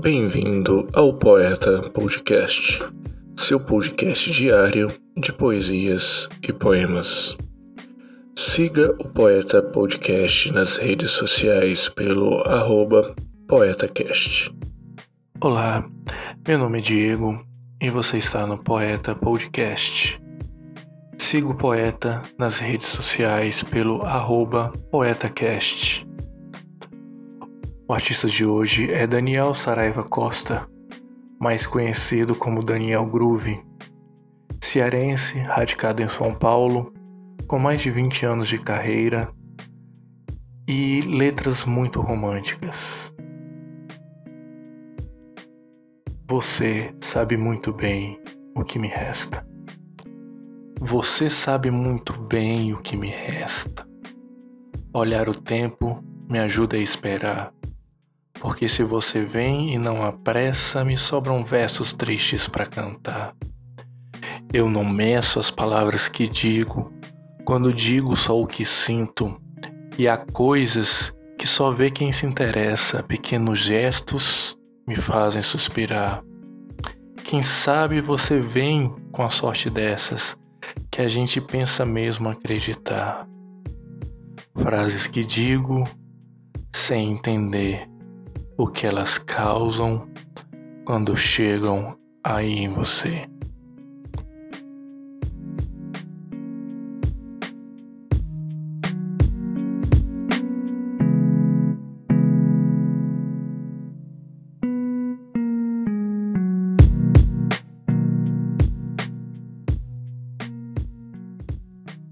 Bem-vindo ao Poeta Podcast, seu podcast diário de poesias e poemas. Siga o Poeta Podcast nas redes sociais pelo arroba PoetaCast. Olá, meu nome é Diego e você está no Poeta Podcast. Siga o Poeta nas redes sociais pelo arroba PoetaCast. O artista de hoje é Daniel Saraiva Costa, mais conhecido como Daniel Groove. Cearense, radicado em São Paulo, com mais de 20 anos de carreira e letras muito românticas. Você sabe muito bem o que me resta. Você sabe muito bem o que me resta. Olhar o tempo me ajuda a esperar porque se você vem e não apressa, me sobram versos tristes para cantar. Eu não meço as palavras que digo, quando digo só o que sinto, e há coisas que só vê quem se interessa, pequenos gestos me fazem suspirar. Quem sabe você vem com a sorte dessas que a gente pensa mesmo acreditar. Frases que digo sem entender o que elas causam quando chegam aí em você.